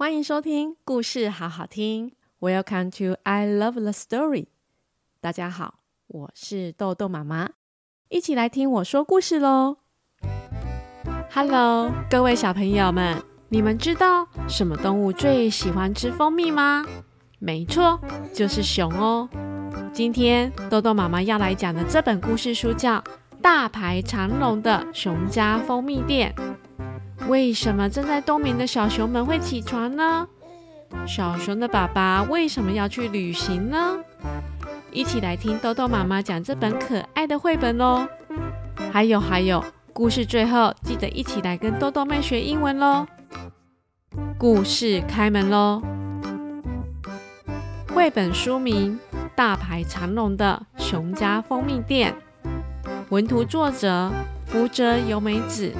欢迎收听故事好好听。Welcome to I Love the Story。大家好，我是豆豆妈妈，一起来听我说故事喽。Hello，各位小朋友们，你们知道什么动物最喜欢吃蜂蜜吗？没错，就是熊哦。今天豆豆妈妈要来讲的这本故事书叫《大排长龙的熊家蜂蜜店》。为什么正在冬眠的小熊们会起床呢？小熊的爸爸为什么要去旅行呢？一起来听豆豆妈妈讲这本可爱的绘本喽！还有还有，故事最后记得一起来跟豆豆妹学英文喽！故事开门喽！绘本书名《大排长龙的熊家蜂蜜店》，文图作者福泽由美子，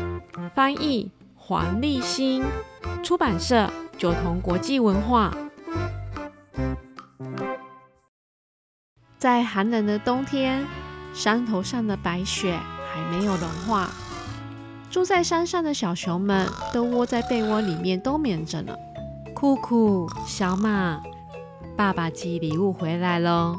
翻译。黄立新，出版社九同国际文化。在寒冷的冬天，山头上的白雪还没有融化，住在山上的小熊们都窝在被窝里面冬眠着呢。酷酷、小马，爸爸寄礼物回来喽！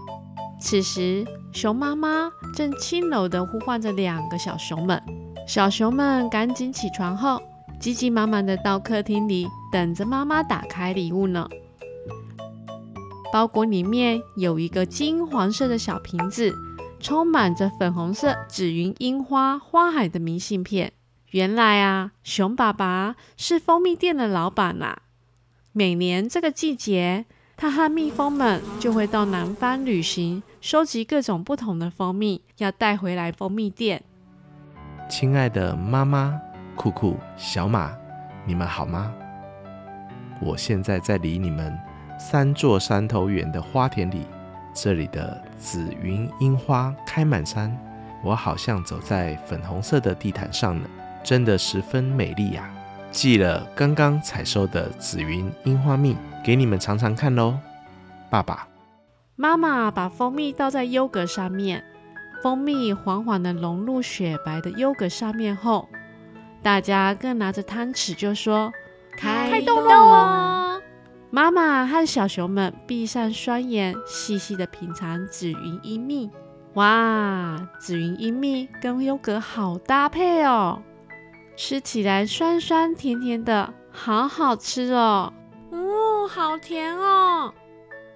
此时，熊妈妈正轻柔地呼唤着两个小熊们，小熊们赶紧起床后。急急忙忙的到客厅里等着妈妈打开礼物呢。包裹里面有一个金黄色的小瓶子，充满着粉红色紫云樱花花海的明信片。原来啊，熊爸爸是蜂蜜店的老板啊。每年这个季节，他和蜜蜂们就会到南方旅行，收集各种不同的蜂蜜，要带回来蜂蜜店。亲爱的妈妈。酷酷、小马，你们好吗？我现在在离你们三座山头远的花田里，这里的紫云樱花开满山，我好像走在粉红色的地毯上呢，真的十分美丽呀！寄了刚刚采收的紫云樱花蜜给你们尝尝看喽，爸爸。妈妈把蜂蜜倒在优格上面，蜂蜜缓缓地融入雪白的优格上面后。大家各拿着汤匙，就说：“开动喽！”妈妈和小熊们闭上双眼，细细的品尝紫云一蜜。哇，紫云一蜜跟优格好搭配哦，吃起来酸酸甜甜的，好好吃哦！哦，好甜哦！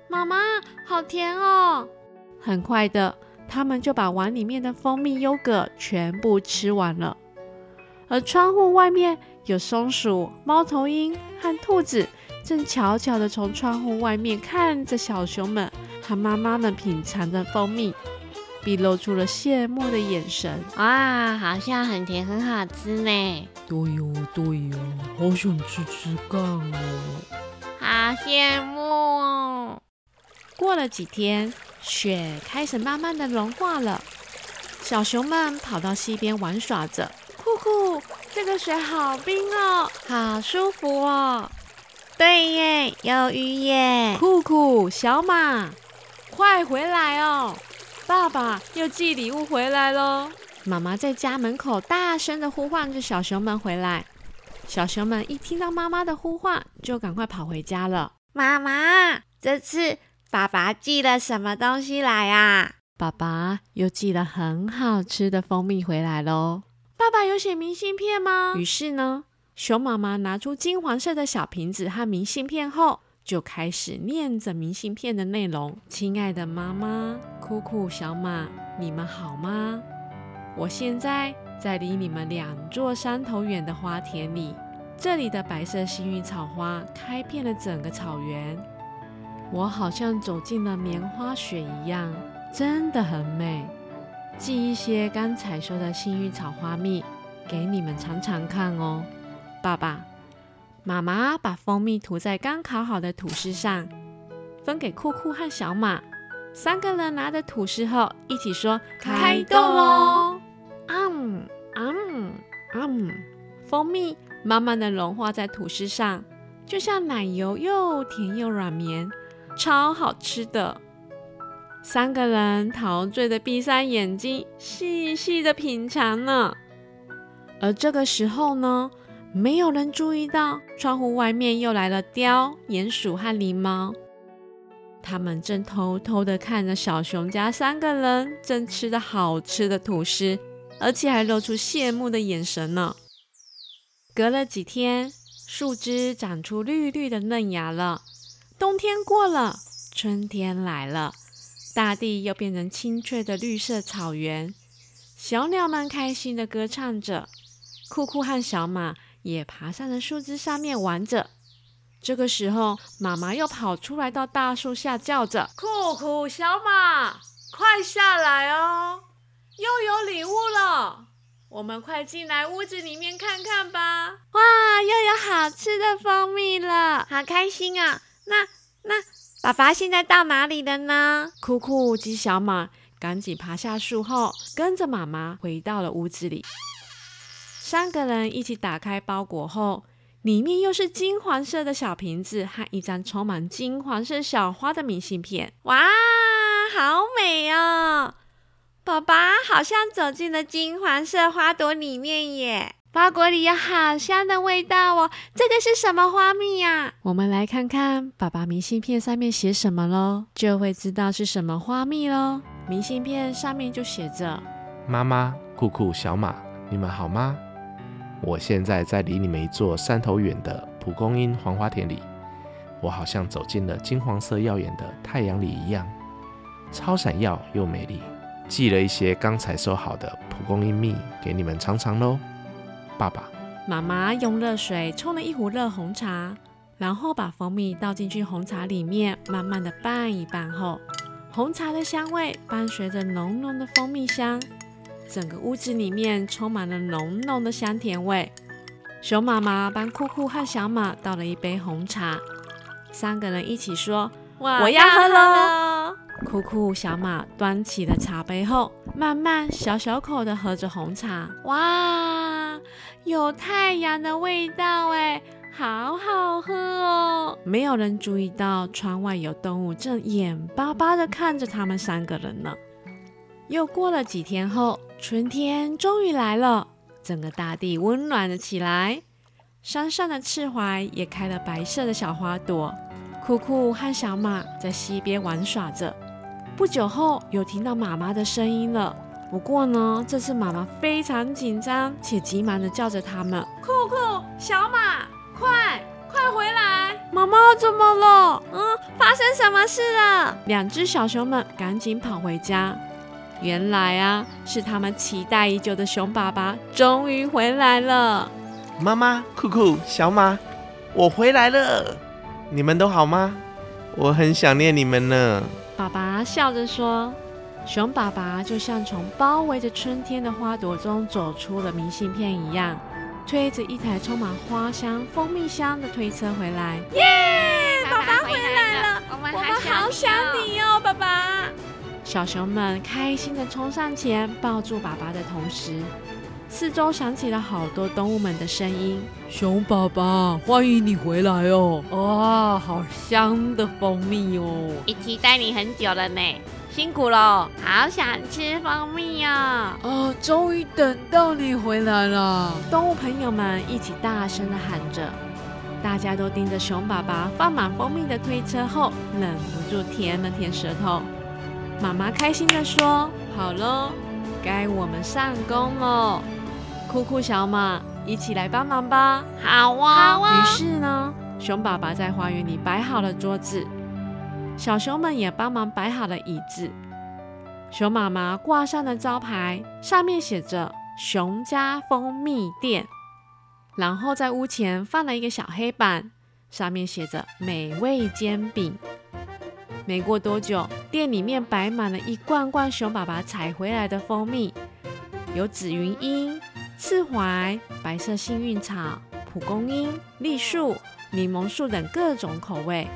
妈妈，好甜哦！很快的，他们就把碗里面的蜂蜜优格全部吃完了。而窗户外面有松鼠、猫头鹰和兔子，正悄悄地从窗户外面看着小熊们和妈妈们品尝着蜂蜜，并露出了羡慕的眼神。哇，好像很甜，很好吃呢！对哟，对哟，好想吃吃看哦！好羡慕哦！过了几天，雪开始慢慢的融化了，小熊们跑到溪边玩耍着。酷酷，这个水好冰哦，好舒服哦。对耶，有鱼耶。酷酷，小马，快回来哦！爸爸又寄礼物回来喽。妈妈在家门口大声的呼唤着小熊们回来。小熊们一听到妈妈的呼唤，就赶快跑回家了。妈妈，这次爸爸寄了什么东西来啊？爸爸又寄了很好吃的蜂蜜回来喽。爸爸有写明信片吗？于是呢，熊妈妈拿出金黄色的小瓶子和明信片后，就开始念着明信片的内容：“亲爱的妈妈，酷酷、小马，你们好吗？我现在在离你们两座山头远的花田里，这里的白色幸运草花开遍了整个草原，我好像走进了棉花雪一样，真的很美。”寄一些刚采收的幸运草花蜜给你们尝尝看哦，爸爸妈妈把蜂蜜涂在刚烤好的吐司上，分给酷酷和小马。三个人拿着吐司后，一起说：“开动喽！”嗯嗯嗯，蜂蜜慢慢的融化在吐司上，就像奶油，又甜又软绵，超好吃的。三个人陶醉的闭上眼睛，细细的品尝呢。而这个时候呢，没有人注意到窗户外面又来了雕、鼹鼠和狸猫。他们正偷偷的看着小熊家三个人正吃着好吃的吐司，而且还露出羡慕的眼神呢。隔了几天，树枝长出绿绿的嫩芽了，冬天过了，春天来了，大地又变成青翠的绿色草原，小鸟们开心地歌唱着，酷酷和小马也爬上了树枝上面玩着。这个时候，妈妈又跑出来到大树下，叫着：“酷酷，小马，快下来哦！又有礼物了，我们快进来屋子里面看看吧！哇，又有好吃的蜂蜜了，好开心啊！那那，爸爸现在到哪里了呢？”酷酷及小马赶紧爬下树后，跟着妈妈回到了屋子里。三个人一起打开包裹后。里面又是金黄色的小瓶子和一张充满金黄色小花的明信片。哇，好美哦！爸爸好像走进了金黄色花朵里面耶。包裹里有好香的味道哦。这个是什么花蜜呀？我们来看看爸爸明信片上面写什么喽，就会知道是什么花蜜喽。明信片上面就写着：“妈妈、酷酷、小马，你们好吗？”我现在在离你们一座山头远的蒲公英黄花田里，我好像走进了金黄色耀眼的太阳里一样，超闪耀又美丽。寄了一些刚才收好的蒲公英蜜给你们尝尝喽，爸爸。妈妈用热水冲了一壶热红茶，然后把蜂蜜倒进去红茶里面，慢慢的拌一拌后，红茶的香味伴随着浓浓的蜂蜜香。整个屋子里面充满了浓浓的香甜味。熊妈妈帮酷酷和小马倒了一杯红茶，三个人一起说：“我要喝喽！”酷酷、小马端起了茶杯后，慢慢小小口的喝着红茶。哇，有太阳的味道哎，好好喝哦！没有人注意到窗外有动物正眼巴巴的看着他们三个人呢。又过了几天后。春天终于来了，整个大地温暖了起来。山上的刺槐也开了白色的小花朵。酷酷和小马在溪边玩耍着。不久后，有听到妈妈的声音了。不过呢，这次妈妈非常紧张，且急忙的叫着他们：“酷酷，小马，快快回来！妈妈怎么了？嗯，发生什么事了？”两只小熊们赶紧跑回家。原来啊，是他们期待已久的熊爸爸终于回来了。妈妈、酷酷、小马，我回来了，你们都好吗？我很想念你们呢。爸爸笑着说：“熊爸爸就像从包围着春天的花朵中走出了明信片一样，推着一台充满花香、蜂蜜香的推车回来。耶！爸爸回来了，我们好想你哦，爸爸。”小熊们开心地冲上前抱住爸爸的同时，四周响起了好多动物们的声音：“熊爸爸，欢迎你回来哦！哇，好香的蜂蜜哦！一期待你很久了呢，辛苦了，好想吃蜂蜜啊！啊，终于等到你回来了！”动物朋友们一起大声的喊着，大家都盯着熊爸爸放满蜂蜜的推车后，忍不住舔了舔舌头。妈妈开心地说：“好喽，该我们上工了。酷酷、小马，一起来帮忙吧。”“好啊！”好啊于是呢，熊爸爸在花园里摆好了桌子，小熊们也帮忙摆好了椅子。熊妈妈挂上了招牌，上面写着“熊家蜂蜜店”，然后在屋前放了一个小黑板，上面写着“美味煎饼”。没过多久，店里面摆满了一罐罐熊爸爸采回来的蜂蜜，有紫云英、刺槐、白色幸运草、蒲公英、栗树、柠檬树等各种口味。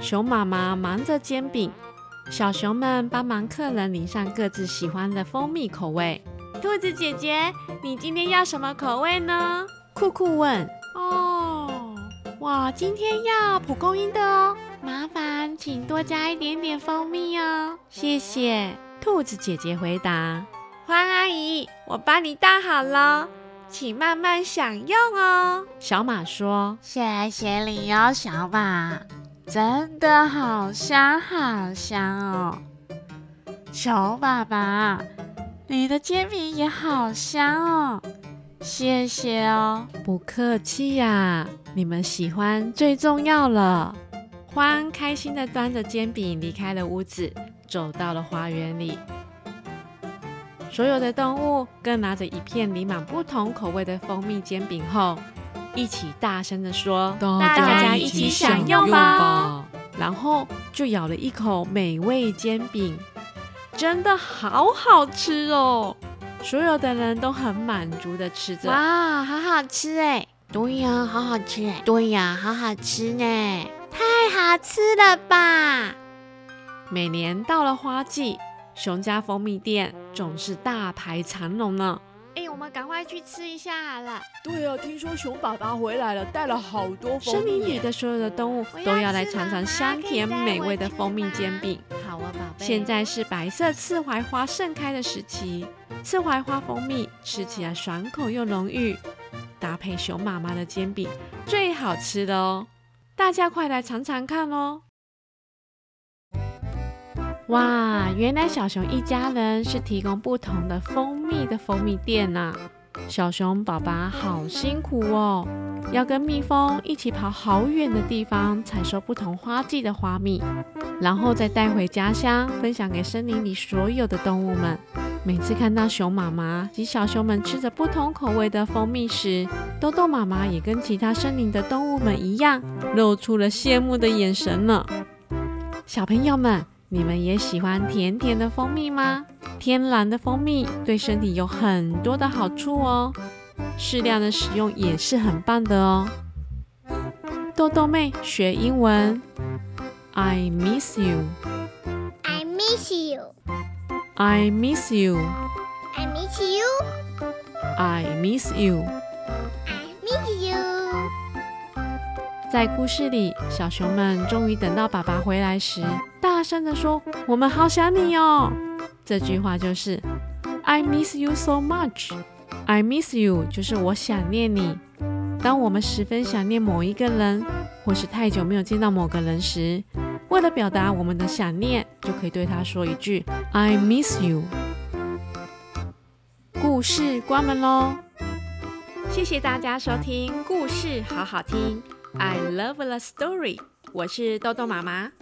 熊妈妈忙着煎饼，小熊们帮忙客人淋上各自喜欢的蜂蜜口味。兔子姐姐，你今天要什么口味呢？酷酷问。哦，我，今天要蒲公英的哦。麻烦请多加一点点蜂蜜哦，谢谢。兔子姐姐回答：“欢阿姨，我帮你倒好了。请慢慢享用哦。小马说：“谢谢你哦，小马，真的好香好香哦。”小爸爸，你的煎饼也好香哦，谢谢哦。不客气呀，你们喜欢最重要了。欢开心地端着煎饼离开了屋子，走到了花园里。所有的动物更拿着一片淋满不同口味的蜂蜜煎饼后，一起大声的说：“大家一起享用吧！”然后就咬了一口美味煎饼，真的好好吃哦！所有的人都很满足的吃着。哇，好好吃哎！对呀，好好吃哎！对呀，好好吃呢！太好吃了吧！每年到了花季。熊家蜂蜜店总是大排长龙呢。哎，我们赶快去吃一下好了。对啊，听说熊爸爸回来了，带了好多蜂蜜。森林里的所有的动物都要来尝尝香甜美味的蜂蜜煎饼。好啊，宝贝。现在是白色刺槐花盛开的时期，刺槐花蜂蜜吃起来爽口又浓郁，搭配熊妈妈的煎饼最好吃的哦。大家快来尝尝看哦！哇，原来小熊一家人是提供不同的蜂蜜的蜂蜜店呐、小熊宝宝好辛苦哦，要跟蜜蜂一起跑好远的地方采收不同花季的花蜜，然后再带回家乡分享给森林里所有的动物们。每次看到熊妈妈及小熊们吃着不同口味的蜂蜜时，豆豆妈妈也跟其他森林的动物们一样，露出了羡慕的眼神呢。小朋友们。你们也喜欢甜甜的蜂蜜吗？天然的蜂蜜对身体有很多的好处哦，适量的使用也是很棒的哦。豆豆妹学英文，I miss you. I miss you. I miss you. I miss you. I miss you. I miss you. 在故事里，小熊们终于等到爸爸回来时，大声地说：“我们好想你哦！”这句话就是 “I miss you so much”。“I miss you” 就是我想念你。当我们十分想念某一个人，或是太久没有见到某个人时，为了表达我们的想念，就可以对他说一句 “I miss you”。故事关门喽！谢谢大家收听故事，好好听。I love the story。我是豆豆妈妈。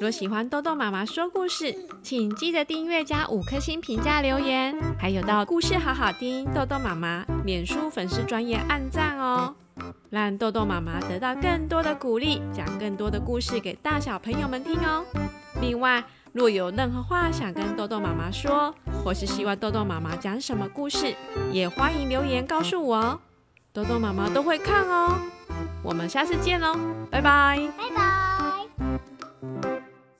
若喜欢豆豆妈妈说故事，请记得订阅加五颗星评价留言，还有到故事好好听豆豆妈妈脸书粉丝专业按赞哦，让豆豆妈妈得到更多的鼓励，讲更多的故事给大小朋友们听哦。另外，若有任何话想跟豆豆妈妈说，或是希望豆豆妈妈讲什么故事，也欢迎留言告诉我哦，豆豆妈妈都会看哦。我们下次见喽，拜拜，拜拜。